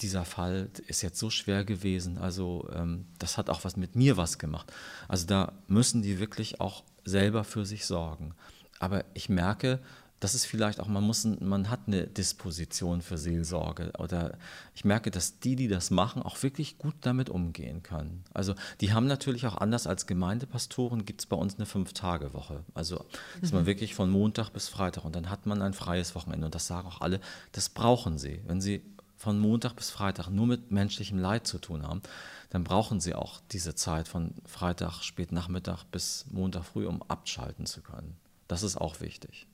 dieser Fall ist jetzt so schwer gewesen, also ähm, das hat auch was mit mir was gemacht. Also da müssen die wirklich auch selber für sich sorgen. Aber ich merke, das ist vielleicht auch, man muss, man hat eine Disposition für Seelsorge oder ich merke, dass die, die das machen, auch wirklich gut damit umgehen können. Also die haben natürlich auch anders als Gemeindepastoren, gibt es bei uns eine Fünf-Tage-Woche. Also ist man mhm. wirklich von Montag bis Freitag und dann hat man ein freies Wochenende und das sagen auch alle, das brauchen sie. Wenn sie von Montag bis Freitag nur mit menschlichem Leid zu tun haben, dann brauchen sie auch diese Zeit von Freitag spät Nachmittag bis Montag früh, um abschalten zu können. Das ist auch wichtig.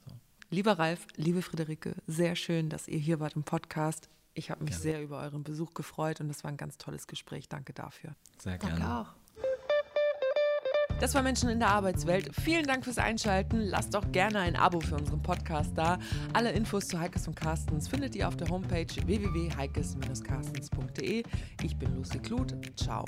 Lieber Ralf, liebe Friederike, sehr schön, dass ihr hier wart im Podcast. Ich habe mich gerne. sehr über euren Besuch gefreut und das war ein ganz tolles Gespräch. Danke dafür. Sehr gerne. Danke auch. Das war Menschen in der Arbeitswelt. Vielen Dank fürs Einschalten. Lasst doch gerne ein Abo für unseren Podcast da. Alle Infos zu Heikes und Carstens findet ihr auf der Homepage www.heikes-carstens.de. Ich bin Lucy Kluth. Ciao.